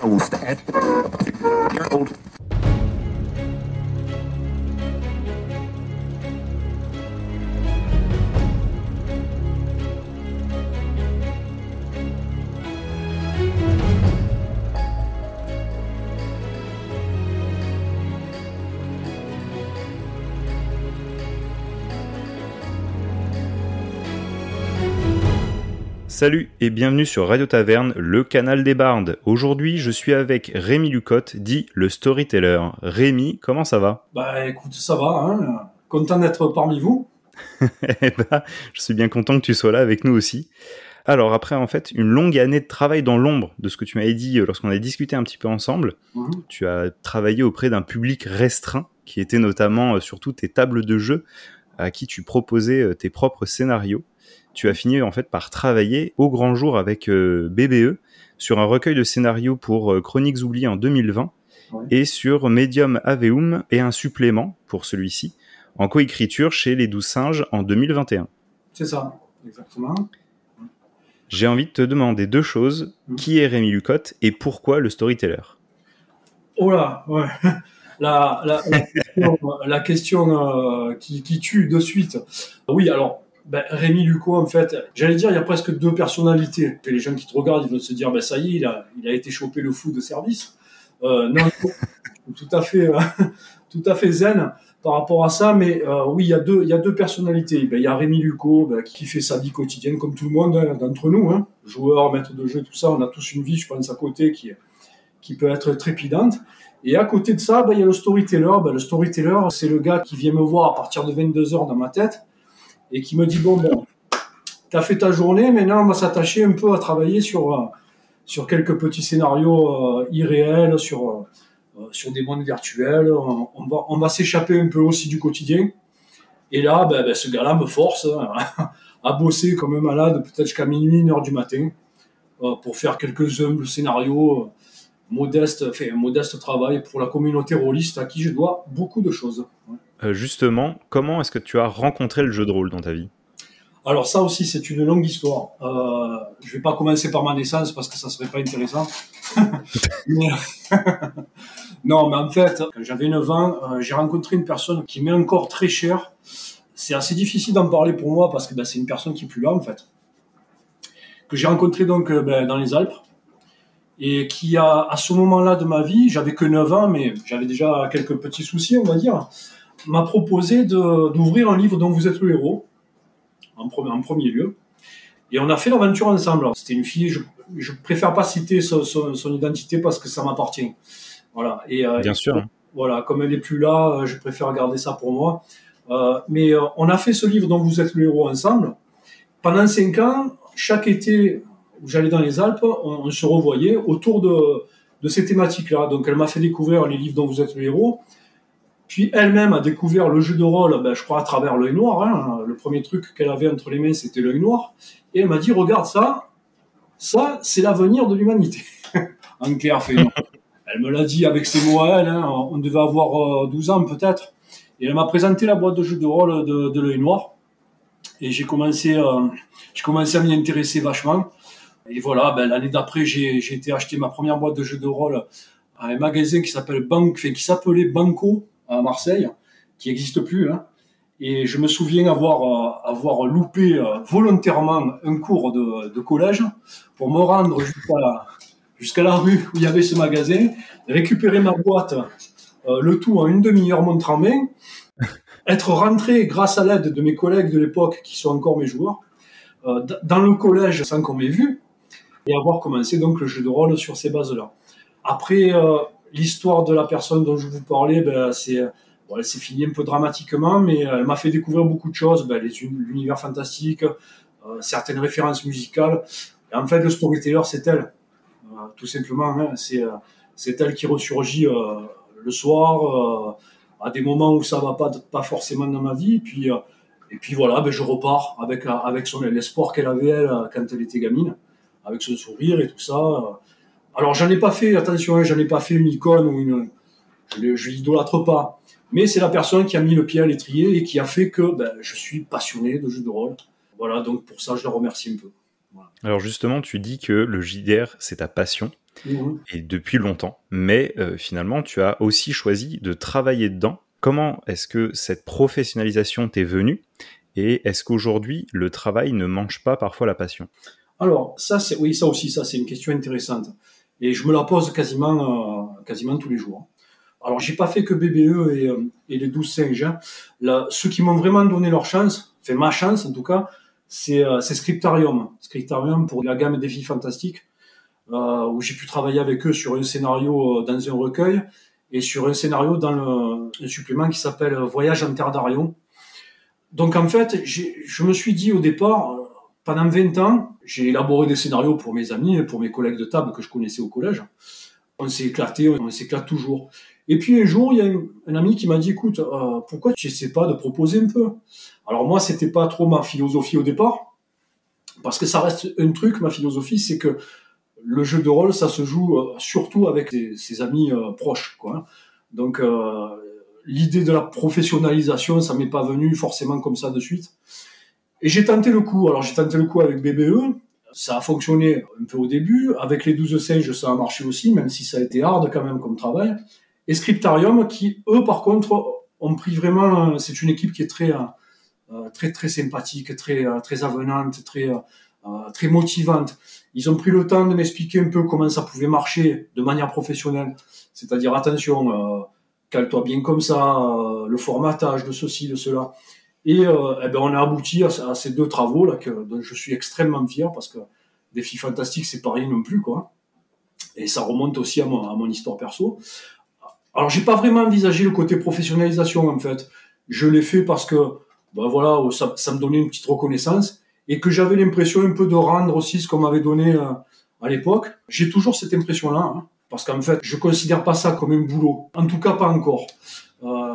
I will old. Salut et bienvenue sur Radio Taverne, le canal des bardes. Aujourd'hui, je suis avec Rémi Lucotte, dit le storyteller. Rémi, comment ça va? Bah écoute, ça va, hein content d'être parmi vous. Eh ben, je suis bien content que tu sois là avec nous aussi. Alors après, en fait, une longue année de travail dans l'ombre de ce que tu m'avais dit euh, lorsqu'on a discuté un petit peu ensemble, Mhm. tu as travaillé auprès d'un public restreint, qui était notamment euh, surtout tes tables de jeu, à qui tu proposais euh, tes propres scénarios. Tu as fini en fait par travailler au grand jour avec euh, BBE sur un recueil de scénarios pour euh, Chroniques oubliées en 2020 Ouais. et sur Medium Aveum et un supplément pour celui-ci en coécriture chez Les Douze Singes en 2021. C'est ça, exactement. J'ai envie de te demander deux choses. Mhm. Qui est Rémi Lucotte et pourquoi le storyteller? Oh là, ouais. La, la, la question, la question, euh, qui, qui tue de suite. Oui, alors, ben, Rémi Luco, en fait, j'allais dire, il y a presque deux personnalités. Et les gens qui te regardent, ils vont se dire, ben ça y est, il a, il a été chopé le fou de service. Euh, non, tout à fait, euh, tout à fait zen par rapport à ça. Mais euh, oui, il y a deux, il y a deux personnalités. Ben, il y a Rémi Luco, ben, qui fait sa vie quotidienne comme tout le monde hein, d'entre nous, hein. joueurs, maître de jeu, tout ça. On a tous une vie, je pense, à côté qui, qui peut être trépidante. Et à côté de ça, ben, il y a le storyteller. Ben, le storyteller, c'est le gars qui vient me voir à partir de 22 heures dans ma tête et qui me dit bon bon, t'as fait ta journée, maintenant on va s'attacher un peu à travailler sur euh, sur quelques petits scénarios euh, irréels, sur euh, sur des mondes virtuels. On, va s'échapper un peu aussi du quotidien. Et là, ben, ben, ce gars-là me force hein, à bosser comme un malade, peut-être jusqu'à minuit, une heure du matin, pour faire quelques humbles scénarios. modeste, fait un modeste travail pour la communauté rôliste à qui je dois beaucoup de choses. Justement, comment est-ce que tu as rencontré le jeu de rôle dans ta vie? Alors ça aussi, c'est une longue histoire. Euh, je vais pas commencer par ma naissance parce que ça serait pas intéressant. Non, mais en fait, j'avais 9 ans, euh, j'ai rencontré une personne qui m'est encore très chère. C'est assez difficile d'en parler pour moi parce que ben, c'est une personne qui est plus là en fait. Que j'ai rencontré donc euh, ben, dans les Alpes et qui a, à ce moment-là de ma vie, j'avais que 9 ans, mais j'avais déjà quelques petits soucis, on va dire, m'a proposé d'ouvrir un livre dont vous êtes le héros en, pre- en premier lieu. Et on a fait l'aventure ensemble. C'était une fille, je, je préfère pas citer son, son- son identité parce que ça m'appartient. Voilà. Et, euh, Bien sûr. hein. voilà, comme elle est plus là, euh, je préfère garder ça pour moi. Euh, mais euh, on a fait ce livre dont vous êtes le héros ensemble. Pendant cinq ans, chaque été où j'allais dans les Alpes, on, on se revoyait autour de, de ces thématiques-là. Donc elle m'a fait découvrir les livres dont vous êtes le héros. Puis elle-même a découvert le jeu de rôle, ben, je crois, à travers l'œil noir. hein. Le premier truc qu'elle avait entre les mains, c'était l'œil noir. Et elle m'a dit, regarde ça, ça, c'est l'avenir de l'humanité. en clair, fait. Elle me l'a dit avec ses mots à elle, hein. on devait avoir euh, 12 ans peut-être. Et elle m'a présenté la boîte de jeu de rôle de, l'œil noir. Et j'ai commencé, euh, commencé à m'y intéresser vachement. Et voilà, ben, l'année d'après, j'ai, été acheter ma première boîte de jeu de rôle à un magasin qui s'appelle qui s'appelait Banco à Marseille, qui n'existe plus. Hein. Et je me souviens avoir, euh, avoir loupé euh, volontairement un cours de, de collège pour me rendre jusqu'à la, jusqu'à la rue où il y avait ce magasin, récupérer ma boîte, euh, le tout en une demi-heure montre en main, être rentré grâce à l'aide de mes collègues de l'époque qui sont encore mes joueurs, dans le collège sans qu'on m'ait vu, et avoir commencé donc le jeu de rôle sur ces bases-là. Après, l'histoire de la personne dont je vous parlais, ben, c'est, bon, elle s'est finie un peu dramatiquement, mais elle m'a fait découvrir beaucoup de choses, ben, l'univers fantastique, euh, certaines références musicales. Et en fait, le storyteller, c'est elle, Euh, tout simplement. hein. c'est, euh, elle qui ressurgit le soir, à des moments où ça va pas, pas forcément dans ma vie. Puis, euh, et puis voilà, ben, je repars avec, avec l'espoir qu'elle avait elle, quand elle était gamine, avec son sourire et tout ça. Alors, j'en ai pas fait, attention, hein, j'en ai pas fait une icône ou une. Je, l'idolâtre pas. Mais c'est la personne qui a mis le pied à l'étrier et qui a fait que ben, je suis passionné de jeux de rôle. Voilà, donc pour ça, je la remercie un peu. Alors justement, tu dis que le JDR, c'est ta passion. mmh et depuis longtemps. Mais finalement, tu as aussi choisi de travailler dedans. Comment est-ce que cette professionnalisation t'est venue et est-ce qu'aujourd'hui, le travail ne mange pas parfois la passion? Alors, ça, c'est, oui, ça aussi, ça, c'est une question intéressante. Et je me la pose quasiment, euh, quasiment tous les jours. Alors, j'ai pas fait que BBE et, euh, et les 12 singes. Hein. Ceux qui m'ont vraiment donné leur chance, fait ma chance en tout cas, c'est, euh, Scriptarium. Scriptarium pour la gamme Défis Fantastiques, euh, où j'ai pu travailler avec eux sur un scénario dans un recueil et sur un scénario dans le, un supplément qui s'appelle Voyage en Terre d'Arion, donc en fait, je me suis dit au départ, pendant 20 ans, j'ai élaboré des scénarios pour mes amis et pour mes collègues de table que je connaissais au collège. On s'est éclaté, on s'éclate toujours. Et puis un jour, il y a un, ami qui m'a dit, écoute, euh, pourquoi tu sais pas de proposer un peu? Alors moi, c'était pas trop ma philosophie au départ, parce que ça reste un truc, ma philosophie, c'est que le jeu de rôle, ça se joue euh, surtout avec ses, amis euh, proches, quoi. Donc l'idée de la professionnalisation, ça m'est pas venu forcément comme ça de suite. Et j'ai tenté le coup. Alors j'ai tenté le coup avec BBE. Ça a fonctionné un peu au début. Avec les 12 singes, ça a marché aussi, même si ça a été hard quand même comme travail. Et Scriptarium, qui eux, par contre, ont pris vraiment. C'est une équipe qui est très, euh, très, très sympathique, très, euh, très avenante, très, euh, très motivante. Ils ont pris le temps de m'expliquer un peu comment ça pouvait marcher de manière professionnelle. C'est-à-dire, attention, cale-toi bien comme ça, le formatage de ceci, de cela. Et, euh, eh ben, on a abouti à, ces deux travaux là que dont je suis extrêmement fier parce que Défi Fantastique, c'est pas rien non plus quoi. Et ça remonte aussi à mon, à mon histoire perso. Alors j'ai pas vraiment envisagé le côté professionnalisation en fait. Je l'ai fait parce que ben voilà, ça, ça, me donnait une petite reconnaissance et que j'avais l'impression un peu de rendre aussi ce qu'on m'avait donné euh, à l'époque. J'ai toujours cette impression là. Hein. Parce qu'en fait, je considère pas ça comme un boulot. En tout cas, pas encore.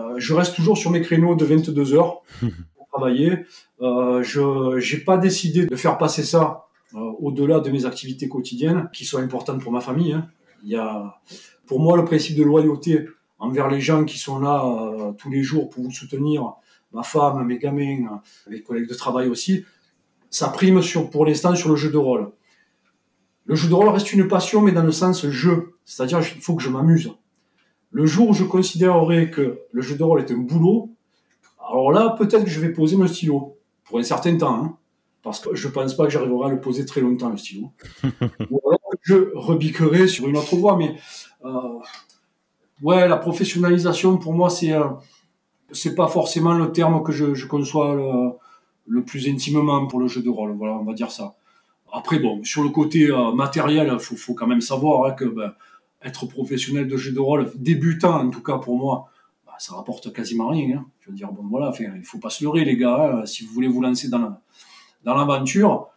Euh, je reste toujours sur mes créneaux de 22 heures pour travailler. Euh, je n'ai pas décidé de faire passer ça euh, au-delà de mes activités quotidiennes, qui sont importantes pour ma famille. Hein. Il y a, pour moi, le principe de loyauté envers les gens qui sont là tous les jours pour vous soutenir, ma femme, mes gamins, mes collègues de travail aussi, ça prime sur, pour l'instant sur le jeu de rôle. Le jeu de rôle reste une passion, mais dans le sens jeu. C'est-à-dire, il faut que je m'amuse. Le jour où je considérerai que le jeu de rôle est un boulot, alors là, peut-être que je vais poser mon stylo. Pour un certain temps. Hein, parce que je pense pas que j'arriverai à le poser très longtemps, le stylo. Ou alors, je rebiquerai sur une autre voie. Mais, euh, ouais, la professionnalisation, pour moi, c'est, euh, c'est pas forcément le terme que je, conçois le, le plus intimement pour le jeu de rôle. Voilà, on va dire ça. Après, bon, sur le côté euh, matériel, il faut, faut, quand même savoir hein, que ben, être professionnel de jeu de rôle, débutant en tout cas pour moi, bah, ça rapporte quasiment rien. Hein. Je veux dire, bon voilà, il faut pas se leurrer les gars. Hein. Si vous voulez vous lancer dans l'aventure,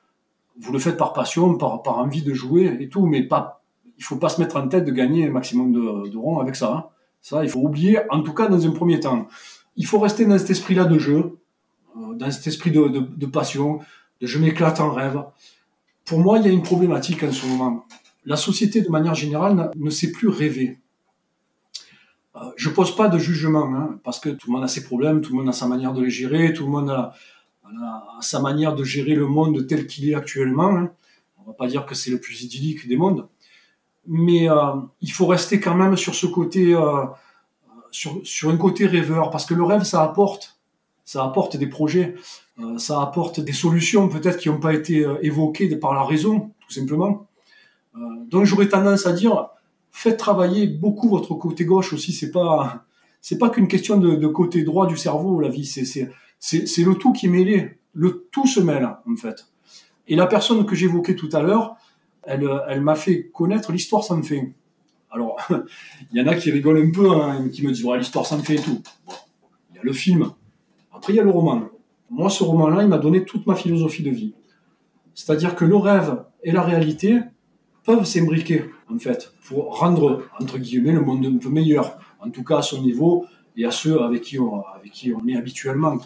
vous le faites par passion, par, envie de jouer et tout, mais pas, il faut pas se mettre en tête de gagner un maximum de, ronds avec ça. Hein. Ça, il faut oublier, en tout cas dans un premier temps. Il faut rester dans cet esprit-là de jeu, euh, dans cet esprit de passion, de je m'éclate en rêve pour moi, il y a une problématique en ce moment. La société, de manière générale, ne sait plus rêver. Euh, je pose pas de jugement, hein, parce que tout le monde a ses problèmes, tout le monde a sa manière de les gérer, tout le monde a, sa manière de gérer le monde tel qu'il est actuellement. Hein. On va pas dire que c'est le plus idyllique des mondes, mais euh, il faut rester quand même sur ce côté, euh, sur, un côté rêveur, parce que le rêve, ça apporte, ça apporte des projets. Ça apporte des solutions peut-être qui n'ont pas été évoquées par la raison, tout simplement. Euh, donc j'aurais tendance à dire, faites travailler beaucoup votre côté gauche aussi. C'est pas c'est pas qu'une question de, côté droit du cerveau, la vie. C'est c'est le tout qui est mêlé. Le tout se mêle en fait. Et la personne que j'évoquais tout à l'heure, elle, elle m'a fait connaître l'histoire sans fin. Alors, il y en a qui rigolent un peu, hein, qui me disent l'histoire sans fin et tout. il y a le film. Après, il y a le roman moi, ce roman-là, il m'a donné toute ma philosophie de vie. C'est-à-dire que le rêve et la réalité peuvent s'imbriquer, en fait, pour rendre, entre guillemets, le monde un peu meilleur, en tout cas à son niveau et à ceux avec qui on, avec qui on est habituellement.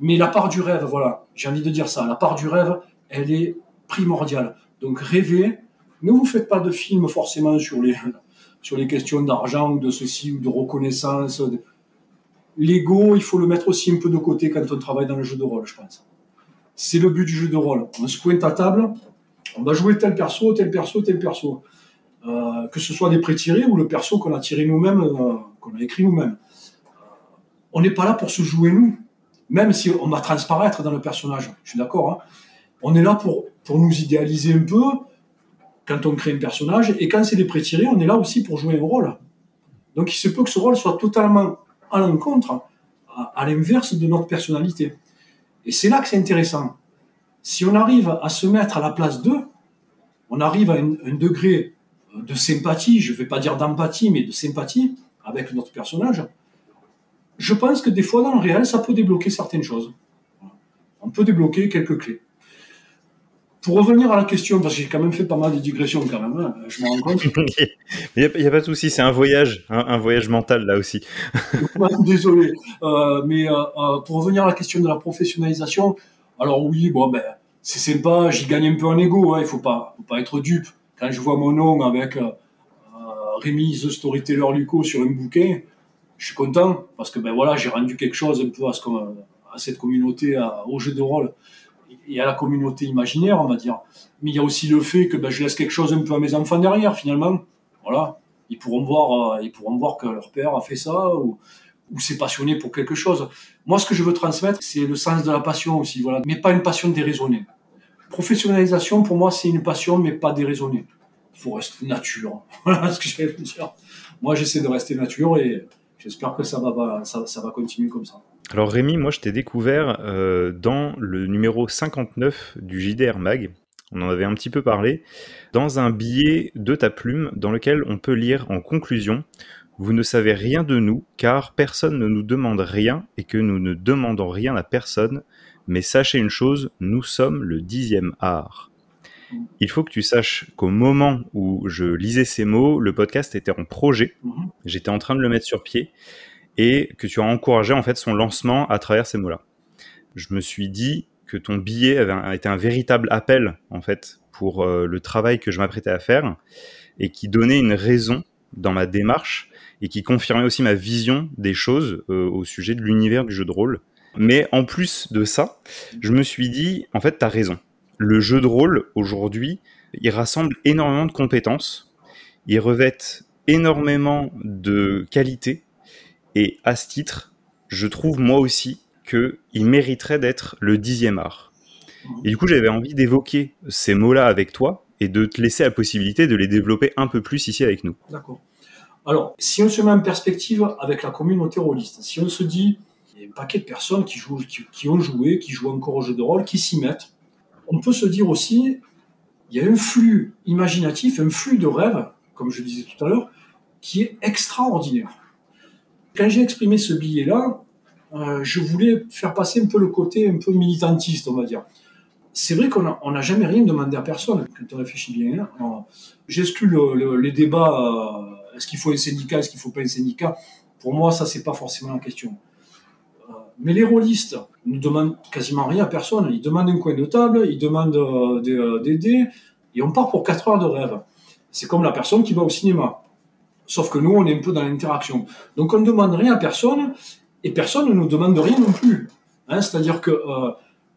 Mais la part du rêve, voilà, j'ai envie de dire ça, la part du rêve, elle est primordiale. Donc rêvez, ne vous faites pas de films forcément sur les, sur les questions d'argent de ceci ou de reconnaissance l'ego, il faut le mettre aussi un peu de côté quand on travaille dans le jeu de rôle, je pense. C'est le but du jeu de rôle. On se pointe à table, on va jouer tel perso, tel perso, tel perso. Euh, que ce soit des pré-tirés ou le perso qu'on a tiré nous-mêmes, qu'on a écrit nous-mêmes. On n'est pas là pour se jouer nous, même si on va transparaître dans le personnage. Je suis d'accord. Hein. On est là pour, pour nous idéaliser un peu quand on crée un personnage, et quand c'est des pré-tirés, on est là aussi pour jouer un rôle. Donc il se peut que ce rôle soit totalement à l'encontre, à, l'inverse de notre personnalité. Et c'est là que c'est intéressant. Si on arrive à se mettre à la place d'eux, on arrive à un, degré de sympathie, je ne vais pas dire d'empathie, mais de sympathie avec notre personnage, je pense que des fois dans le réel, ça peut débloquer certaines choses. On peut débloquer quelques clés. Pour revenir à la question, parce que j'ai quand même fait pas mal de digressions quand même, hein, je me rends compte. Il n'y a, pas de souci, c'est un voyage, un voyage mental là aussi. Désolé. Euh, mais euh, euh, pour revenir à la question de la professionnalisation, alors oui, bon, ben, c'est sympa, j'y gagne un peu en ego, hein, il faut pas, faut pas être dupe. Quand je vois mon nom avec Rémi, The Storyteller Luco sur un bouquin, je suis content, parce que ben voilà, j'ai rendu quelque chose un peu à, ce, à cette communauté, au jeu de rôle et à la communauté imaginaire, on va dire. Mais il y a aussi le fait que ben, je laisse quelque chose un peu à mes enfants derrière, finalement. Voilà. Ils pourront voir, euh, ils pourront voir que leur père a fait ça ou, ou s'est passionné pour quelque chose. Moi, ce que je veux transmettre, c'est le sens de la passion aussi, voilà. Mais pas une passion déraisonnée. Professionnalisation, pour moi, c'est une passion, mais pas déraisonnée. Il faut rester nature. Voilà ce que j'allais dire. Moi, j'essaie de rester nature et j'espère que ça va, continuer comme ça. Alors Rémi, moi je t'ai découvert euh, dans le numéro 59 du JDR Mag, on en avait un petit peu parlé, dans un billet de ta plume dans lequel on peut lire en conclusion Vous ne savez rien de nous car personne ne nous demande rien et que nous ne demandons rien à personne, mais sachez une chose, nous sommes le dixième art. Il faut que tu saches qu'au moment où je lisais ces mots, le podcast était en projet, mhm. j'étais en train de le mettre sur pied, et que tu as encouragé en fait son lancement à travers ces mots-là. Je me suis dit que ton billet avait été un véritable appel en fait pour euh, le travail que je m'apprêtais à faire et qui donnait une raison dans ma démarche et qui confirmait aussi ma vision des choses euh, au sujet de l'univers du jeu de rôle. Mais en plus de ça, je me suis dit, en fait, tu as raison. Le jeu de rôle, aujourd'hui, il rassemble énormément de compétences, il revêt énormément de qualités et à ce titre, je trouve moi aussi qu'il mériterait d'être le dixième art. Et du coup, j'avais envie d'évoquer ces mots-là avec toi et de te laisser la possibilité de les développer un peu plus ici avec nous. D'accord. Alors, si on se met en perspective avec la communauté rôliste, si on se dit, il y a un paquet de personnes qui, ont joué, qui jouent encore au jeu de rôle, qui s'y mettent, on peut se dire aussi, il y a un flux imaginatif, un flux de rêves, comme je disais tout à l'heure, qui est extraordinaire quand j'ai exprimé ce billet-là, euh, je voulais faire passer un peu le côté un peu militantiste, on va dire. C'est vrai qu'on n'a jamais rien demandé à personne, quand on réfléchit bien. Hein. J'exclus les débats, euh, est-ce qu'il faut un syndicat, est-ce qu'il ne faut pas un syndicat? Pour moi, ça, c'est pas forcément la question. Euh, mais les rôlistes ne demandent quasiment rien à personne. Ils demandent un coin de table, ils demandent des, dés, et on part pour 4 heures de rêve. C'est comme la personne qui va au cinéma. Sauf que nous, on est un peu dans l'interaction. Donc on ne demande rien à personne, et personne ne nous demande rien non plus. Hein, c'est-à-dire que euh,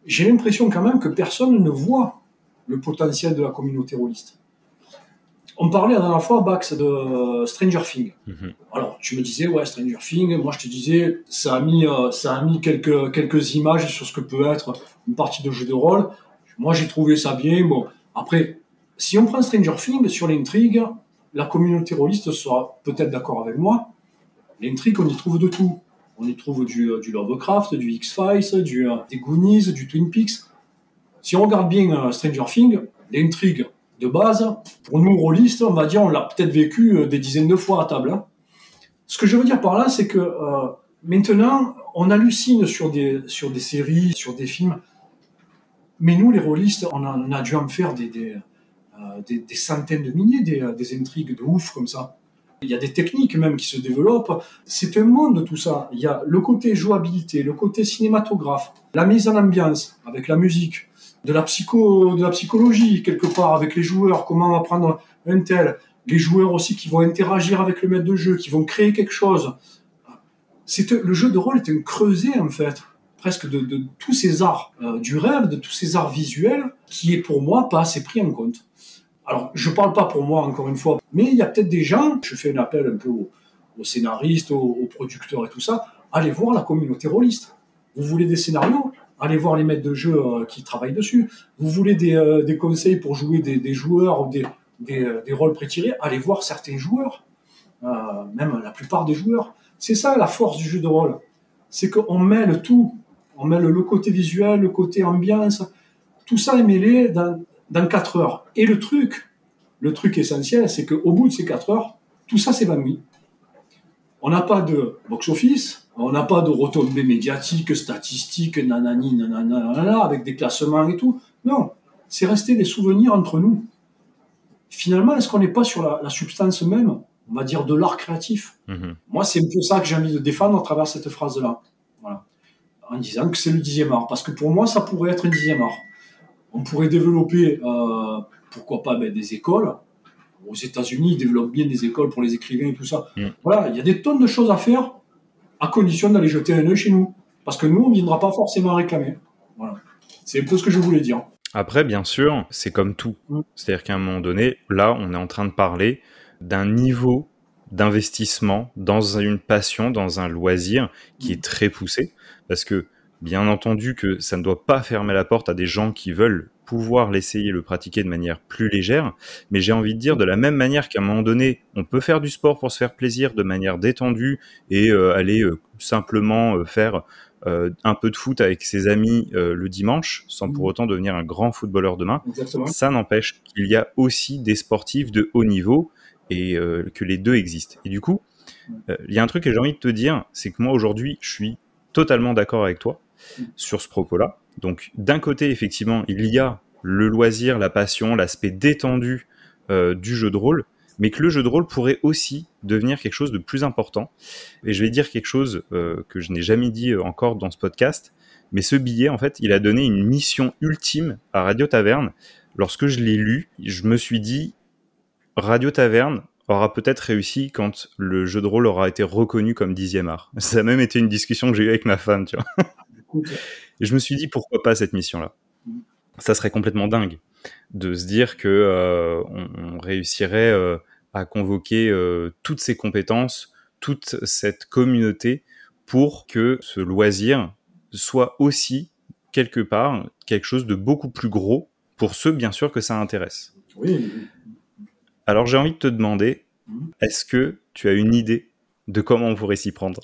j'ai l'impression quand même que personne ne voit le potentiel de la communauté rôliste. On parlait la dernière fois, Bax, de Stranger Things. Mhm. Alors, tu me disais, ouais, Stranger Things, moi je te disais, ça a mis, euh, ça a mis quelques, quelques images sur ce que peut être une partie de jeu de rôle. Moi j'ai trouvé ça bien. Bon, après, si on prend Stranger Things sur l'intrigue, la communauté rôliste sera peut-être d'accord avec moi. L'intrigue, on y trouve de tout. On y trouve du, euh, du Lovecraft, du X-Files, du, euh, des Goonies, du Twin Peaks. Si on regarde bien Stranger Things, l'intrigue de base, pour nous rôlistes, on va dire, on l'a peut-être vécu des dizaines de fois à table. Hein. Ce que je veux dire par là, c'est que maintenant, on hallucine sur des, sur des séries, sur des films. Mais nous, les rôlistes, on a, dû en faire des, des, euh, des, centaines de milliers des, euh, des, intrigues de ouf comme ça. Il y a des techniques même qui se développent. C'est un monde tout ça. Il y a le côté jouabilité, le côté cinématographe, la mise en ambiance avec la musique, de la, psycho, de la psychologie quelque part avec les joueurs, comment apprendre un tel, les joueurs aussi qui vont interagir avec le maître de jeu, qui vont créer quelque chose. C'est le jeu de rôle est un creuset en fait presque de, de tous ces arts euh, du rêve, de tous ces arts visuels, qui est pour moi pas assez pris en compte. Alors, je parle pas pour moi, encore une fois, mais il y a peut-être des gens, je fais un appel un peu aux, scénaristes, aux, producteurs et tout ça, allez voir la communauté rôliste. Vous voulez des scénarios? Allez voir les maîtres de jeu euh, qui travaillent dessus. Vous voulez des, euh, conseils pour jouer des, joueurs ou des, des, euh, des rôles prétirés Allez voir certains joueurs, même la plupart des joueurs. C'est ça la force du jeu de rôle. C'est qu'on mêle tout. On mêle le côté visuel, le côté ambiance. Tout ça est mêlé dans, dans 4 heures. Et le truc, le truc essentiel, c'est qu'au bout de ces 4 heures, tout ça s'évanouit. On n'a pas de box-office, on n'a pas de retombées médiatiques, statistiques, nanani, nanana, avec des classements et tout. Non, c'est resté des souvenirs entre nous. Finalement, est-ce qu'on n'est pas sur la, substance même, on va dire, de l'art créatif? Mhm. Moi, c'est un peu ça que j'ai envie de défendre à travers cette phrase-là. Voilà. En disant que c'est le dixième art. Parce que pour moi, ça pourrait être un dixième art. On pourrait développer, euh, pourquoi pas, ben, des écoles. Aux États-Unis, ils développent bien des écoles pour les écrivains et tout ça. Mm. Voilà, il y a des tonnes de choses à faire, à condition d'aller jeter un œil chez nous. Parce que nous, on ne viendra pas forcément réclamer. Voilà. C'est un peu ce que je voulais dire. Après, bien sûr, c'est comme tout. Mm. C'est-à-dire qu'à un moment donné, là, on est en train de parler d'un niveau d'investissement dans une passion, dans un loisir qui mm. est très poussé. Parce que Bien entendu que ça ne doit pas fermer la porte à des gens qui veulent pouvoir l'essayer, le pratiquer de manière plus légère, mais j'ai envie de dire de la même manière qu'à un moment donné, on peut faire du sport pour se faire plaisir de manière détendue et euh, aller euh, simplement euh, faire un peu de foot avec ses amis le dimanche, sans pour mmh. autant devenir un grand footballeur demain. Ça n'empêche qu'il y a aussi des sportifs de haut niveau et que les deux existent. Et du coup, il y a un truc que j'ai envie de te dire, c'est que moi aujourd'hui, je suis totalement d'accord avec toi sur ce propos-là. Donc d'un côté, effectivement, il y a le loisir, la passion, l'aspect détendu euh, du jeu de rôle, mais que le jeu de rôle pourrait aussi devenir quelque chose de plus important. Et je vais dire quelque chose euh, que je n'ai jamais dit euh, encore dans ce podcast, mais ce billet, en fait, il a donné une mission ultime à Radio Taverne. Lorsque je l'ai lu, je me suis dit, Radio Taverne aura peut-être réussi quand le jeu de rôle aura été reconnu comme dixième art. Ça a même été une discussion que j'ai eue avec ma femme, tu vois. Et je me suis dit pourquoi pas cette mission-là? Ça serait complètement dingue de se dire que euh, on, réussirait euh, à convoquer euh, toutes ces compétences, toute cette communauté pour que ce loisir soit aussi quelque part quelque chose de beaucoup plus gros pour ceux bien sûr que ça intéresse. Oui. Alors j'ai envie de te demander, mmh. est-ce que tu as une idée de comment on pourrait s'y prendre?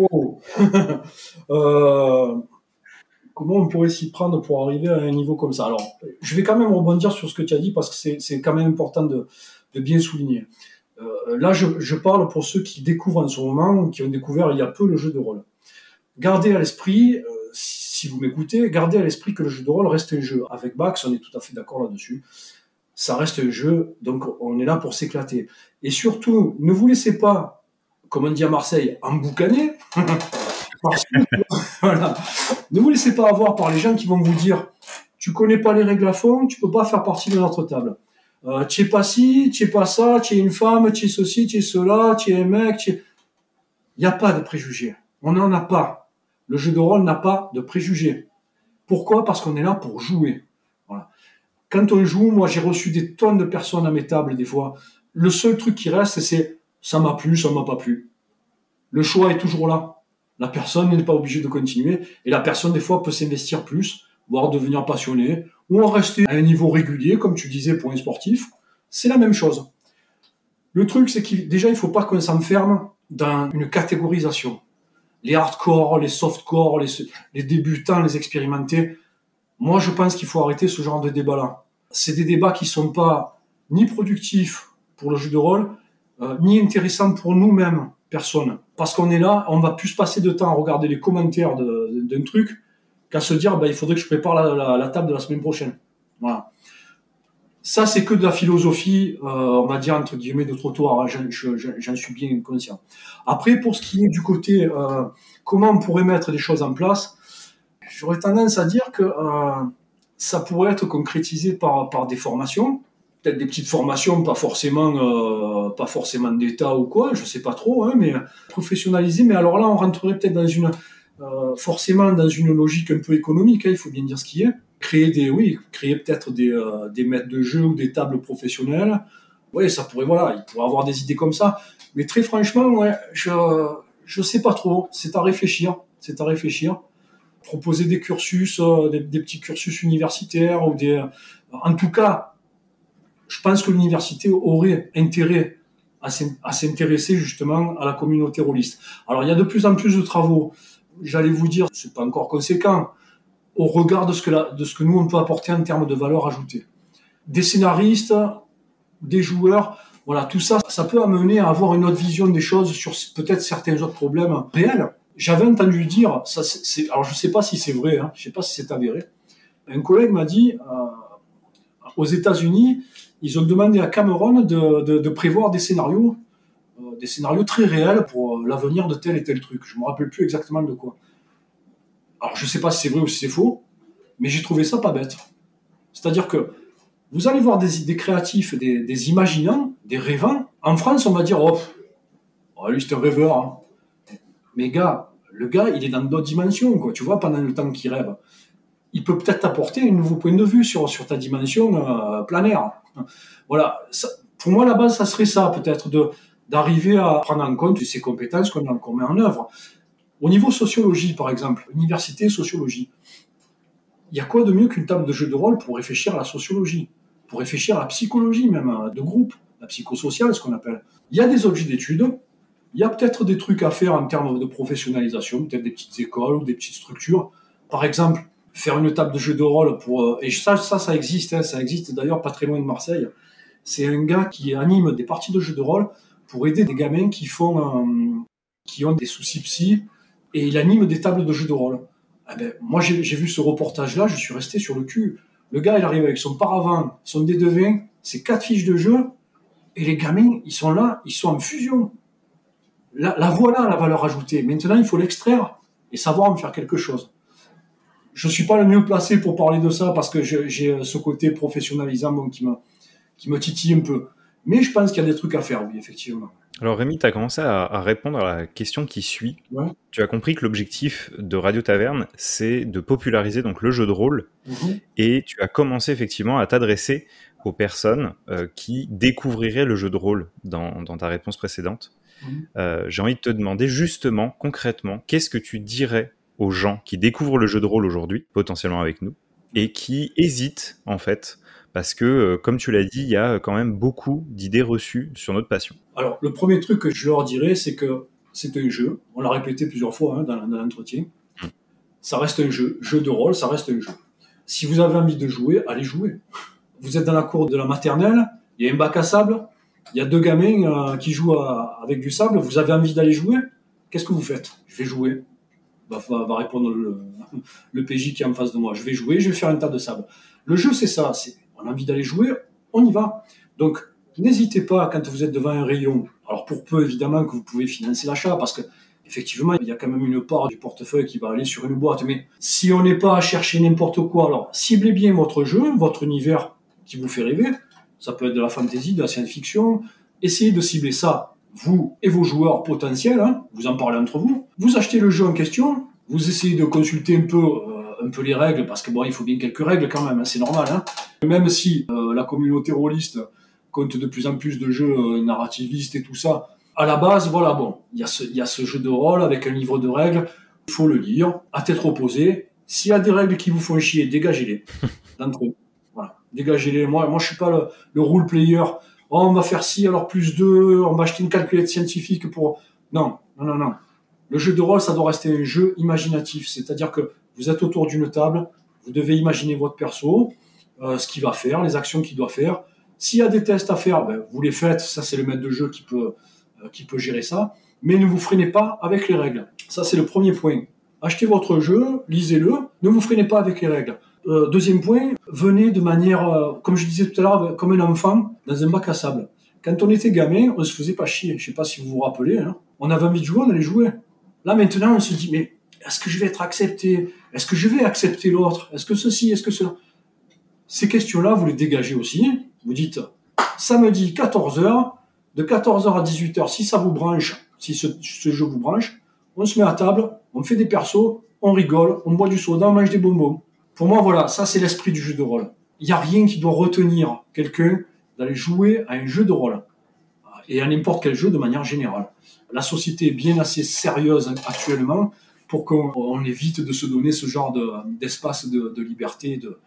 Oh. Euh, comment on pourrait s'y prendre pour arriver à un niveau comme ça? Alors, je vais quand même rebondir sur ce que tu as dit parce que c'est quand même important de, bien souligner. Euh, là, je, parle pour ceux qui découvrent en ce moment qui ont découvert il y a peu le jeu de rôle. Gardez à l'esprit, euh, si vous m'écoutez, gardez à l'esprit que le jeu de rôle reste un jeu. Avec Bax, on est tout à fait d'accord là-dessus. Ça reste un jeu, donc on est là pour s'éclater. Et surtout, ne vous laissez pas comme on dit à Marseille, emboucané. Ne vous laissez pas avoir par les gens qui vont vous dire tu connais pas les règles à fond, tu peux pas faire partie de notre table. Euh, tu es pas ci, tu es pas ça, tu es une femme, tu es ceci, tu es cela, tu es un mec. Il n'y a pas de préjugés. On n'en a pas. Le jeu de rôle n'a pas de préjugés. Pourquoi? Parce qu'on est là pour jouer. Quand on joue, moi j'ai reçu des tonnes de personnes à mes tables des fois. Le seul truc qui reste, c'est ça m'a plu, ça m'a pas plu. Le choix est toujours là. La personne n'est pas obligée de continuer et la personne des fois peut s'investir plus, voire devenir passionné ou en rester à un niveau régulier, comme tu disais pour un sportif. C'est la même chose. Le truc, c'est que déjà, il faut pas qu'on s'enferme dans une catégorisation. Les hardcore, les softcore, les, débutants, les expérimentés. Moi, je pense qu'il faut arrêter ce genre de débat-là. C'est des débats qui sont pas ni productifs pour le jeu de rôle, euh, ni intéressant pour nous-mêmes, personne. Parce qu'on est là, on va plus passer de temps à regarder les commentaires d'un truc qu'à se dire, bah, il faudrait que je prépare la, table de la semaine prochaine. Voilà. Ça, c'est que de la philosophie, euh, on va dire, entre guillemets, de trottoir. Hein. J'en suis bien conscient. Après, pour ce qui est du côté, euh, comment on pourrait mettre des choses en place, j'aurais tendance à dire que ça pourrait être concrétisé par des formations peut-être des petites formations, pas forcément, euh, pas forcément d'État ou quoi, je sais pas trop, hein, mais professionnaliser. Mais alors là, on rentrerait peut-être dans une, euh, forcément dans une logique un peu économique. Hein, il faut bien dire ce qui est. créer des, oui, créer peut-être des, euh, des maîtres de jeu ou des tables professionnelles. Oui, ça pourrait, voilà, il pourrait avoir des idées comme ça. Mais très franchement, ouais, je, je sais pas trop. C'est à réfléchir. C'est à réfléchir. Proposer des cursus, euh, des, des, petits cursus universitaires ou des, en tout cas, je pense que l'université aurait intérêt à s'intéresser justement à la communauté rôliste. Alors, il y a de plus en plus de travaux. J'allais vous dire, c'est pas encore conséquent au regard de ce que, nous on peut apporter en termes de valeur ajoutée. Des scénaristes, des joueurs, voilà, tout ça, ça peut amener à avoir une autre vision des choses sur peut-être certains autres problèmes réels. J'avais entendu dire, alors je sais pas si c'est vrai, hein, je sais pas si c'est avéré. Un collègue m'a dit, euh, aux États-Unis, ils ont demandé à Cameron de, prévoir des scénarios, euh, des scénarios très réels pour euh, l'avenir de tel et tel truc. Je me rappelle plus exactement de quoi. Alors je sais pas si c'est vrai ou si c'est faux, mais j'ai trouvé ça pas bête. C'est-à-dire que vous allez voir des, créatifs, des, des, imaginants, des rêvants. En France, on va dire, oh, oh lui c'est un rêveur. Hein. Mais gars, le gars, il est dans d'autres dimensions, quoi. Tu vois, pendant le temps qu'il rêve, il peut peut-être t'apporter un nouveau point de vue sur, sur ta dimension euh, planaire. Voilà. Pour moi, la base, ça serait ça, peut-être, d'arriver à prendre en compte ces compétences qu'on met en œuvre. Au niveau sociologie, par exemple, université, sociologie, il y a quoi de mieux qu'une table de jeu de rôle pour réfléchir à la sociologie, pour réfléchir à la psychologie même, euh, de groupe, la psychosociale, ce qu'on appelle. Il y a des objets d'études, il y a peut-être des trucs à faire en termes de professionnalisation, peut-être des petites écoles ou des petites structures. Par exemple, faire une table de jeu de rôle pour... Euh, et ça, ça, ça existe, hein, ça existe d'ailleurs pas très loin de Marseille. C'est un gars qui anime des parties de jeu de rôle pour aider des gamins qui font... Euh, qui ont des soucis psy et il anime des tables de jeux de rôle. Eh ben, moi, j'ai vu ce reportage-là, je suis resté sur le cul. Le gars, il arrive avec son paravent, son dé de vin, ses quatre fiches de jeu, et les gamins, ils sont là, ils sont en fusion. La, la voilà, la valeur ajoutée. Maintenant, il faut l'extraire et savoir en faire quelque chose. Je suis pas le mieux placé pour parler de ça parce que j'ai ce côté professionnalisant bon, qui, me, qui me titille un peu. Mais je pense qu'il y a des trucs à faire, oui, effectivement. Alors Rémi, tu as commencé à, répondre à la question qui suit. Tu as compris que l'objectif de Radio Taverne, c'est de populariser donc le jeu de rôle. Mhm. Et tu as commencé effectivement à t'adresser aux personnes euh, qui découvriraient le jeu de rôle dans, ta réponse précédente. Mhm. Euh, j'ai envie de te demander justement, concrètement, qu'est-ce que tu dirais aux gens qui découvrent le jeu de rôle aujourd'hui, potentiellement avec nous, et qui hésitent en fait parce que, euh, comme tu l'as dit, il y a quand même beaucoup d'idées reçues sur notre passion. Alors, le premier truc que je leur dirais, c'est que c'est un jeu. On l'a répété plusieurs fois hein, dans, l'entretien. Ça reste un jeu. Jeu de rôle, ça reste un jeu. Si vous avez envie de jouer, allez jouer. Vous êtes dans la cour de la maternelle, il y a un bac à sable, il y a deux gamins euh, qui jouent avec du sable, vous avez envie d'aller jouer, qu'est-ce que vous faites? Je vais jouer. Va, répondre le, PJ qui est en face de moi. Je vais jouer, je vais faire un tas de sable. Le jeu, c'est ça. On a envie d'aller jouer, on y va. Donc, n'hésitez pas quand vous êtes devant un rayon. Alors, pour peu, évidemment, que vous pouvez financer l'achat, parce que, effectivement, il y a quand même une part du portefeuille qui va aller sur une boîte. Mais si on n'est pas à chercher n'importe quoi, alors, ciblez bien votre jeu, votre univers qui vous fait rêver. Ça peut être de la fantasy, de la science-fiction. Essayez de cibler ça, vous et vos joueurs potentiels. Hein. vous en parlez entre vous. Vous achetez le jeu en question. Vous essayez de consulter un peu euh, un peu les règles, parce que bon, il faut bien quelques règles quand même, hein, c'est normal. Hein. Même si euh, la communauté rôliste compte de plus en plus de jeux euh, narrativistes et tout ça, à la base, voilà, bon, il y, a ce, y a ce jeu de rôle avec un livre de règles, il faut le lire, à tête reposée. S'il y a des règles qui vous font chier, dégagez-les. Voilà, dégagez-les. Moi, moi, je suis pas le, le role player. Oh, on va faire ci, alors plus deux, on va acheter une calculette scientifique pour... Non, non, non, non. Le jeu de rôle, ça doit rester un jeu imaginatif. C'est-à-dire que vous êtes autour d'une table, vous devez imaginer votre perso, euh, ce qu'il va faire, les actions qu'il doit faire. S'il y a des tests à faire, ben, vous les faites, ça c'est le maître de jeu qui peut, euh, qui peut gérer ça, mais ne vous freinez pas avec les règles. Ça c'est le premier point. Achetez votre jeu, lisez-le, ne vous freinez pas avec les règles. Euh, deuxième point, venez de manière, comme je disais tout à l'heure, comme un enfant dans un bac à sable. Quand on était gamin, on se faisait pas chier. Je sais pas si vous vous rappelez. Hein. On avait envie de jouer, on allait jouer. Là maintenant, on se dit mais est-ce que je vais être accepté? Est-ce que je vais accepter l'autre? Est-ce que ceci? Est-ce que cela? Ces questions-là, vous les dégagez aussi. Vous dites, samedi 14h, de 14h à 18h, si ça vous branche, si ce, jeu vous branche, on se met à table, on fait des persos, on rigole, on boit du soda, on mange des bonbons. Pour moi, voilà, ça c'est l'esprit du jeu de rôle. Il n'y a rien qui doit retenir quelqu'un d'aller jouer à un jeu de rôle et à n'importe quel jeu de manière générale. La société est bien assez sérieuse actuellement pour qu'on évite de se donner ce genre d'espace de, liberté de,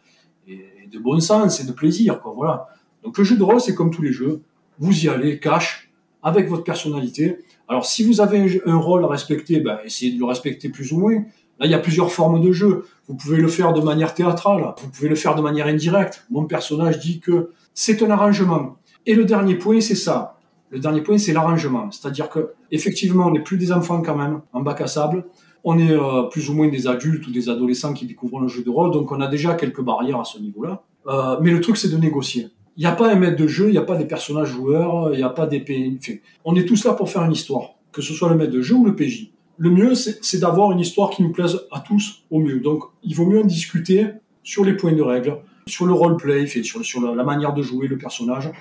et de bon sens et de plaisir. Voilà. Donc le jeu de rôle, c'est comme tous les jeux. Vous y allez, cash, avec votre personnalité. Alors si vous avez un, rôle à respecter, ben, essayez de le respecter plus ou moins. Là, il y a plusieurs formes de jeu. Vous pouvez le faire de manière théâtrale, vous pouvez le faire de manière indirecte. Mon personnage dit que c'est un arrangement. Et le dernier point, c'est ça. Le dernier point, c'est l'arrangement. C'est-à-dire que effectivement, on n'est plus des enfants quand même en bac à sable. On est euh, plus ou moins des adultes ou des adolescents qui découvrent le jeu de rôle, donc on a déjà quelques barrières à ce niveau-là. Euh, mais le truc, c'est de négocier. Il n'y a pas un maître de jeu, il n'y a pas des personnages joueurs, il n'y a pas des pays. on est tous là pour faire une histoire, que ce soit le maître de jeu ou le PJ le mieux, c'est d'avoir une histoire qui nous plaise à tous au mieux. Donc, il vaut mieux en discuter sur les points de règle, sur le roleplay, sur, sur la, manière de jouer le personnage.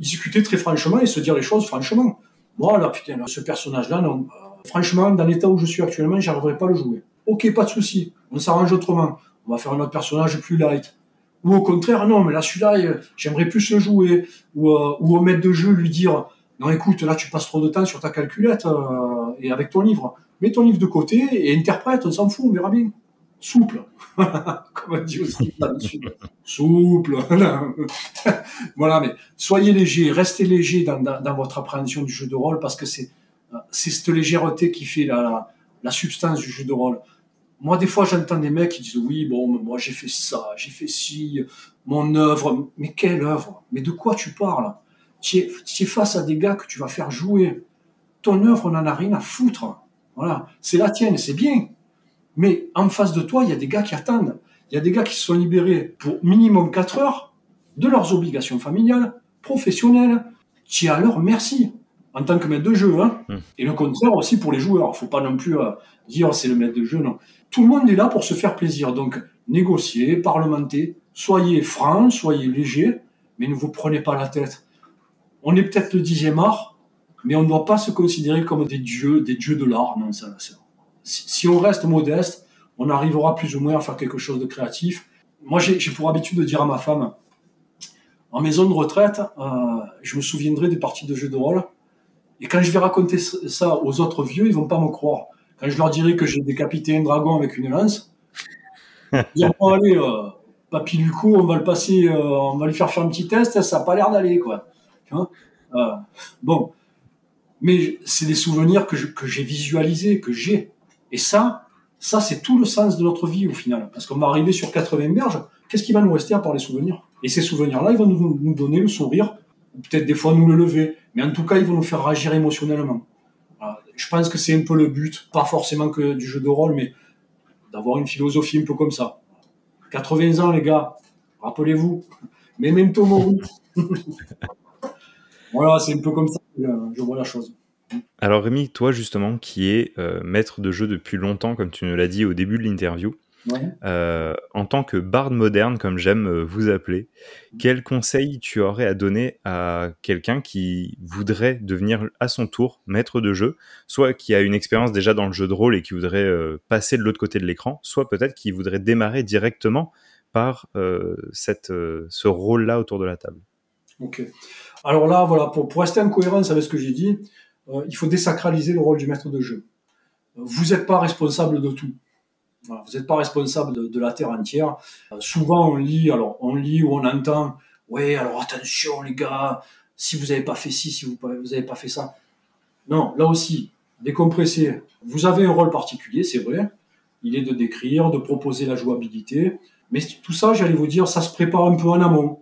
discuter très franchement et se dire les choses franchement. Voilà, putain, ce personnage-là, non. Euh, franchement, dans l'état où je suis actuellement, j'arriverai pas à le jouer. Ok, pas de souci. On s'arrange autrement. On va faire un autre personnage plus light. Ou au contraire, non, mais là, celui-là, euh, j'aimerais plus le jouer. Ou, euh, ou au maître de jeu, lui dire, non, écoute, là, tu passes trop de temps sur ta calculette et avec ton livre mets ton livre de côté et interprète, on s'en fout, on verra bien. Souple. Comme on dit aussi Souple. voilà, mais soyez léger, restez léger dans, dans, votre appréhension du jeu de rôle parce que c'est cette légèreté qui fait la, la, substance du jeu de rôle. Moi, des fois, j'entends des mecs qui disent oui, bon, moi j'ai fait ça, j'ai fait ci, mon œuvre. Mais quelle œuvre? Mais de quoi tu parles? Tu es, es face à des gars que tu vas faire jouer. Ton œuvre, on en a rien à foutre. Voilà, c'est la tienne, c'est bien. Mais en face de toi, il y a des gars qui attendent. Il y a des gars qui se sont libérés pour minimum 4 heures de leurs obligations familiales, professionnelles, qui à leur merci en tant que maître de jeu. Hein. Hmm. Et le contraire aussi pour les joueurs. Il faut pas non plus euh, dire oh, c'est le maître de jeu. Non. Tout le monde est là pour se faire plaisir. Donc négocier, parlementer, soyez francs, soyez légers, mais ne vous prenez pas la tête. On est peut-être le dixième art, mais on ne doit pas se considérer comme des dieux, des dieux de l'art. Non, ça, si, on reste modeste, on arrivera plus ou moins à faire quelque chose de créatif. Moi, j'ai pour habitude de dire à ma femme, en maison de retraite, euh, je me souviendrai des parties de jeux de rôle. Et quand je vais raconter ça aux autres vieux, ils vont pas me croire. Quand je leur dirai que j'ai décapité un dragon avec une lance, ils vont aller, euh, papy Luco, on va le passer, euh, on va lui faire faire un petit test, ça n'a pas l'air d'aller, quoi. Euh, bon, mais c'est des souvenirs que, que j'ai visualisés, que j'ai. Et ça, ça c'est tout le sens de notre vie au final. Parce qu'on va arriver sur 80 berges, qu'est-ce qui va nous rester à part les souvenirs? Et ces souvenirs-là, ils vont nous, nous, donner le sourire, ou peut-être des fois nous le lever, mais en tout cas, ils vont nous faire réagir émotionnellement. Je pense que c'est un peu le but, pas forcément que du jeu de rôle, mais d'avoir une philosophie un peu comme ça. 80 ans, les gars, rappelez-vous, memento mori. voilà, c'est un peu comme ça je vois la chose. Alors Rémi, toi justement, qui es euh, maître de jeu depuis longtemps, comme tu nous l'as dit au début de l'interview, euh, en tant que barde moderne, comme j'aime euh, vous appeler, quel conseil tu aurais à donner à quelqu'un qui voudrait devenir à son tour maître de jeu, soit qui a une expérience déjà dans le jeu de rôle et qui voudrait passer de l'autre côté de l'écran, soit peut-être qui voudrait démarrer directement par cette, ce rôle-là autour de la table? Ok. Alors là, voilà, pour, rester en cohérence avec ce que j'ai dit, euh, il faut désacraliser le rôle du maître de jeu. Vous n'êtes pas responsable de tout. vous n'êtes pas responsable de, la terre entière. Euh, souvent, on lit, alors on lit ou on entend, ouais, alors attention les gars, si vous n'avez pas fait ci, si vous n'avez pas fait ça. Non, là aussi, décompresser. Vous avez un rôle particulier, c'est vrai. Il est de décrire, de proposer la jouabilité. Mais tout ça, j'allais vous dire, ça se prépare un peu en amont.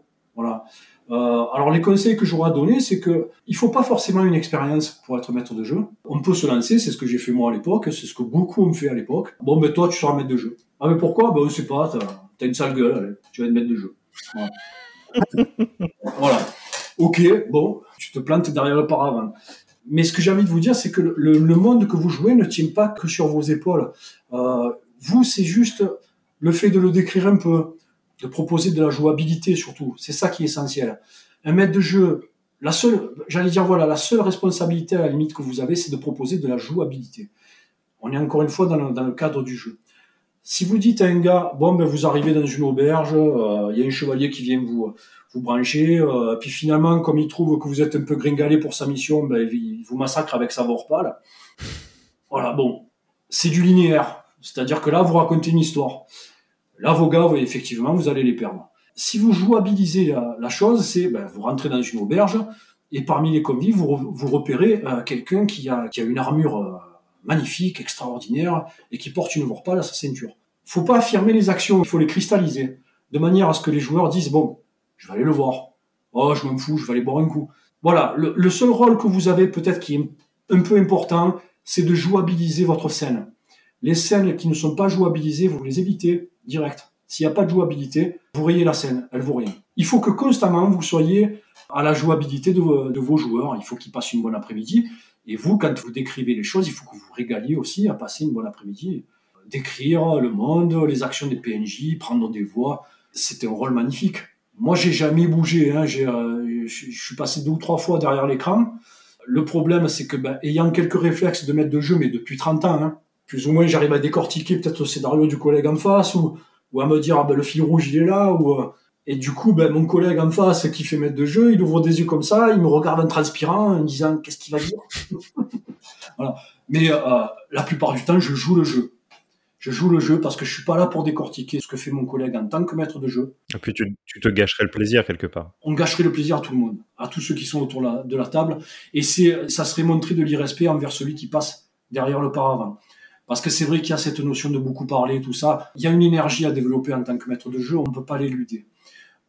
Euh, alors les conseils que j'aurais à donner, c'est que il faut pas forcément une expérience pour être maître de jeu. On peut se lancer, c'est ce que j'ai fait moi à l'époque, c'est ce que beaucoup ont fait à l'époque. Bon, ben toi, tu seras maître de jeu. Ah mais pourquoi? Ben on sait pas, t'as as une sale gueule, allez, tu vas être maître de jeu. Voilà. voilà. Ok, bon, tu te plantes derrière le paravent. Mais ce que j'ai envie de vous dire, c'est que le, monde que vous jouez ne tient pas que sur vos épaules. Euh, vous, c'est juste le fait de le décrire un peu, de proposer de la jouabilité surtout. C'est ça qui est essentiel. Un maître de jeu, la seule, j'allais dire voilà, la seule responsabilité à la limite que vous avez, c'est de proposer de la jouabilité. On est encore une fois dans le, cadre du jeu. Si vous dites à un gars, bon, ben, vous arrivez dans une auberge, euh, il y a un chevalier qui vient vous, vous brancher, euh, puis finalement, comme il trouve que vous êtes un peu gringalé pour sa mission, ben, il vous massacre avec sa vorpale. Voilà, bon, c'est du linéaire. C'est-à-dire que là, vous racontez une histoire. Là, vos gars, effectivement, vous allez les perdre. Si vous jouabilisez la, chose, c'est ben, vous rentrez dans une auberge et parmi les convives, vous, repérez euh, quelqu'un qui a, une armure euh, magnifique, extraordinaire et qui porte une vorpale à sa ceinture. Faut pas affirmer les actions, il faut les cristalliser de manière à ce que les joueurs disent bon, je vais aller le voir. Oh, je m'en fous, je vais aller boire un coup. Voilà, le seul rôle que vous avez peut-être qui est un peu important, c'est de jouabiliser votre scène. Les scènes qui ne sont pas jouabilisées, vous les évitez direct. S'il n'y a pas de jouabilité, vous rayez la scène, elle vaut rien. Il faut que constamment vous soyez à la jouabilité de, vos joueurs. Il faut qu'ils passent une bonne après-midi. Et vous, quand vous décrivez les choses, il faut que vous regaliez aussi à passer une bonne après-midi. Décrire le monde, les actions des PNJ, prendre des voix, c'était un rôle magnifique. Moi, j'ai jamais bougé. Hein. Euh, je suis passé deux ou trois fois derrière l'écran. Le problème, c'est que, ben, ayant quelques réflexes de maître de jeu, mais depuis 30 ans, hein, plus ou moins, j'arrive à décortiquer peut-être le scénario du collègue en face ou, ou à me dire, ah ben, le fil rouge, il est là. Ou, euh, et du coup, ben, mon collègue en face qui fait maître de jeu, il ouvre des yeux comme ça, il me regarde en transpirant, en disant, qu'est-ce qu'il va dire? Voilà. Mais euh, la plupart du temps, je joue le jeu. Je joue le jeu parce que je suis pas là pour décortiquer ce que fait mon collègue en tant que maître de jeu. Et puis tu, te gâcherais le plaisir quelque part. On gâcherait le plaisir à tout le monde, à tous ceux qui sont autour de la table. Et c'est, ça serait montrer de l'irrespect envers celui qui passe derrière le paravent. Parce que c'est vrai qu'il y a cette notion de beaucoup parler, tout ça. Il y a une énergie à développer en tant que maître de jeu, on ne peut pas l'éluder.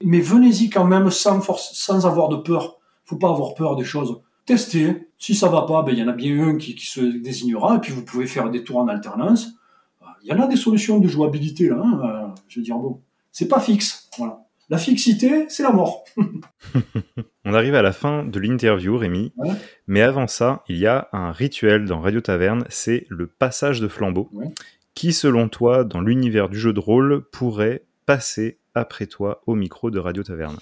Mais venez-y quand même sans avoir de peur. Faut pas avoir peur des choses. Testez. Si ça va pas, ben, il y en a bien un qui, se désignera, et puis vous pouvez faire des tours en alternance il y en a des solutions de jouabilité là. Hein, euh, je veux dire bon, c'est pas fixe. Voilà. La fixité, c'est la mort. On arrive à la fin de l'interview, Rémi. Mais avant ça, il y a un rituel dans Radio Taverne, c'est le passage de flambeau. Qui, selon toi, dans l'univers du jeu de rôle, pourrait passer après toi au micro de Radio Taverne?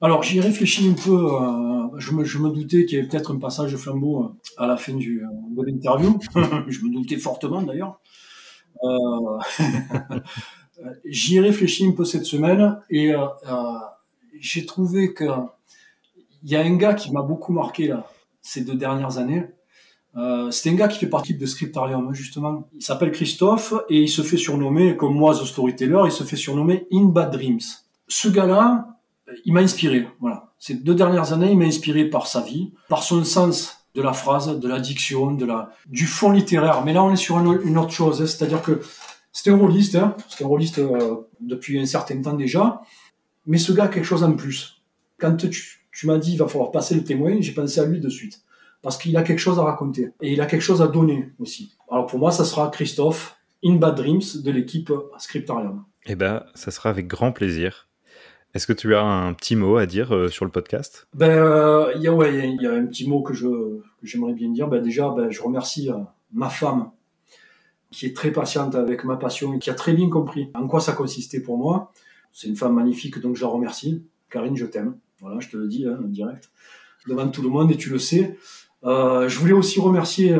Alors, j'y réfléchis un peu. Euh, je, me, doutais qu'il y avait peut-être un passage de flambeau euh, à la fin du, de l'interview. je me doutais fortement d'ailleurs. Euh, j'y ai réfléchi un peu cette semaine et euh, euh, j'ai trouvé que il y a un gars qui m'a beaucoup marqué là ces deux dernières années. Euh, c'est un gars qui fait partie de Scriptarium, justement. Il s'appelle Christophe et il se fait surnommer, comme moi, The Storyteller, il se fait surnommer In Bad Dreams. Ce gars-là, il m'a inspiré. Voilà. Ces deux dernières années, il m'a inspiré par sa vie, par son sens de la phrase, de la diction, de la, du fond littéraire. Mais là, on est sur une, autre chose. Hein. C'est-à-dire que c'était un rôliste, hein. c'était un rôliste euh, depuis un certain temps déjà. Mais ce gars a quelque chose en plus. Quand tu, m'as dit il va falloir passer le témoin, j'ai pensé à lui de suite. Parce qu'il a quelque chose à raconter. Et il a quelque chose à donner aussi. Alors pour moi, ça sera Christophe, In Bad Dreams de l'équipe Scriptarium. Eh ben, ça sera avec grand plaisir. Est-ce que tu as un petit mot à dire euh, sur le podcast? Ben, euh, il y, ouais, y, a un petit mot que je j'aimerais bien dire. Ben, déjà, ben, je remercie euh, ma femme qui est très patiente avec ma passion et qui a très bien compris en quoi ça consistait pour moi. C'est une femme magnifique, donc je la remercie. Karine, je t'aime. Voilà, je te le dis hein, en direct devant tout le monde et tu le sais. je voulais aussi remercier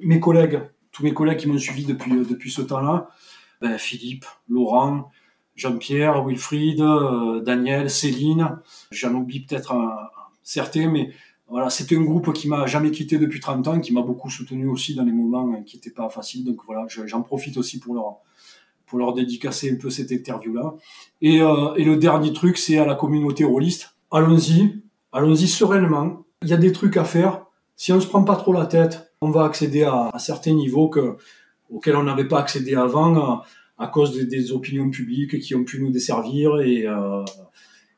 mes collègues, tous mes collègues qui m'ont suivi depuis depuis ce temps-là. Ben, Philippe, Laurent, Jean-Pierre, Wilfried, euh, Daniel, Céline. J'en oublie peut-être certains, mais voilà, c'était un groupe qui m'a jamais quitté depuis 30 ans, qui m'a beaucoup soutenu aussi dans les moments qui n'étaient pas faciles. Donc voilà, j'en profite aussi pour leur pour leur dédicacer un peu cette interview-là. Et, euh, et le dernier truc, c'est à la communauté rôliste. Allons-y, allons-y sereinement. Il y a des trucs à faire. Si on se prend pas trop la tête, on va accéder à, à certains niveaux que, auxquels on n'avait pas accédé avant à cause des, opinions publiques qui ont pu nous desservir et, euh,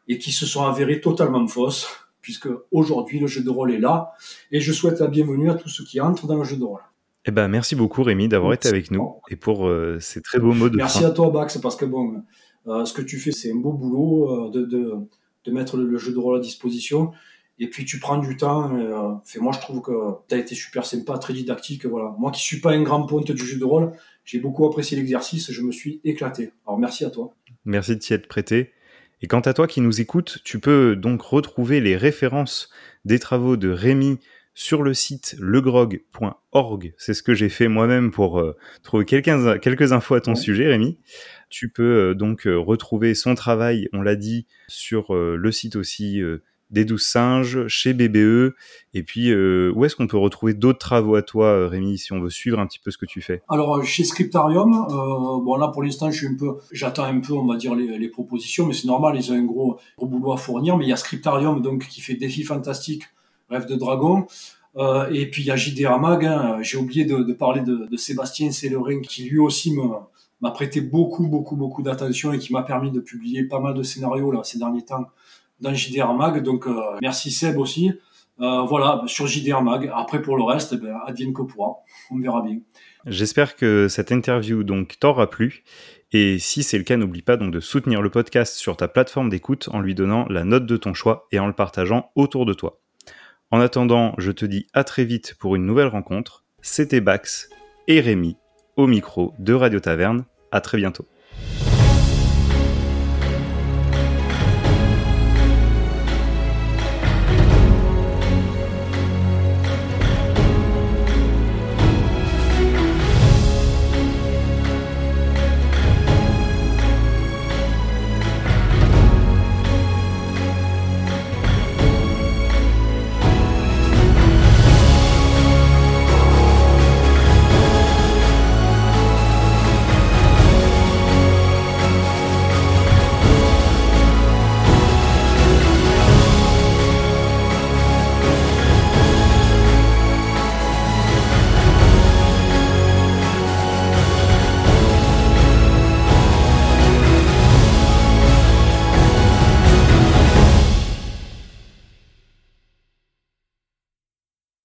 et qui se sont avérées totalement fausses, puisque aujourd'hui le jeu de rôle est là, et je souhaite la bienvenue à tous ceux qui entrent dans le jeu de rôle. Eh ben, merci beaucoup Rémi d'avoir été avec nous et pour euh, ces très beaux mots de Merci à toi Bax, parce que bon, euh, ce que tu fais, c'est un beau boulot de, de, de, mettre le, jeu de rôle à disposition. Et puis tu prends du temps. Et, moi, je trouve que tu as été super sympa, très didactique. Voilà. Moi qui suis pas un grand ponte du jeu de rôle, j'ai beaucoup apprécié l'exercice, je me suis éclaté. Alors merci à toi. Merci de t'y être prêté. Et quant à toi qui nous écoutes, tu peux donc retrouver les références des travaux de Rémi sur le site legrog.org. C'est ce que j'ai fait moi-même pour euh, trouver quelques, quelques infos à ton sujet, Rémi. Tu peux euh, donc euh, retrouver son travail, on l'a dit, sur le site aussi des douze singes, chez BBE. Et puis, où est-ce qu'on peut retrouver d'autres travaux à toi, Rémi, si on veut suivre un petit peu ce que tu fais? Alors, chez Scriptarium, bon là pour l'instant, je un peu, j'attends un peu, on va dire les, propositions, mais c'est normal, ils ont un gros, gros boulot à fournir. Mais il y a Scriptarium donc qui fait défis fantastiques Rêve de Dragon. Euh, et puis il y a JDR Mag, hein. j'ai oublié de, parler de, de Sébastien Sellerin qui lui aussi m'a prêté beaucoup, beaucoup, beaucoup d'attention et qui m'a permis de publier pas mal de scénarios là, ces derniers temps dans JDR Mag. Donc euh, merci Seb aussi. Euh, voilà, sur JDR Mag. Après pour le reste, eh ben, advienne que. On verra bien. J'espère que cette interview donc t'aura plu. Et si c'est le cas, n'oublie pas donc de soutenir le podcast sur ta plateforme d'écoute en lui donnant la note de ton choix et en le partageant autour de toi. En attendant, je te dis à très vite pour une nouvelle rencontre. C'était Bax et Rémi au micro de Radio Taverne. À très bientôt.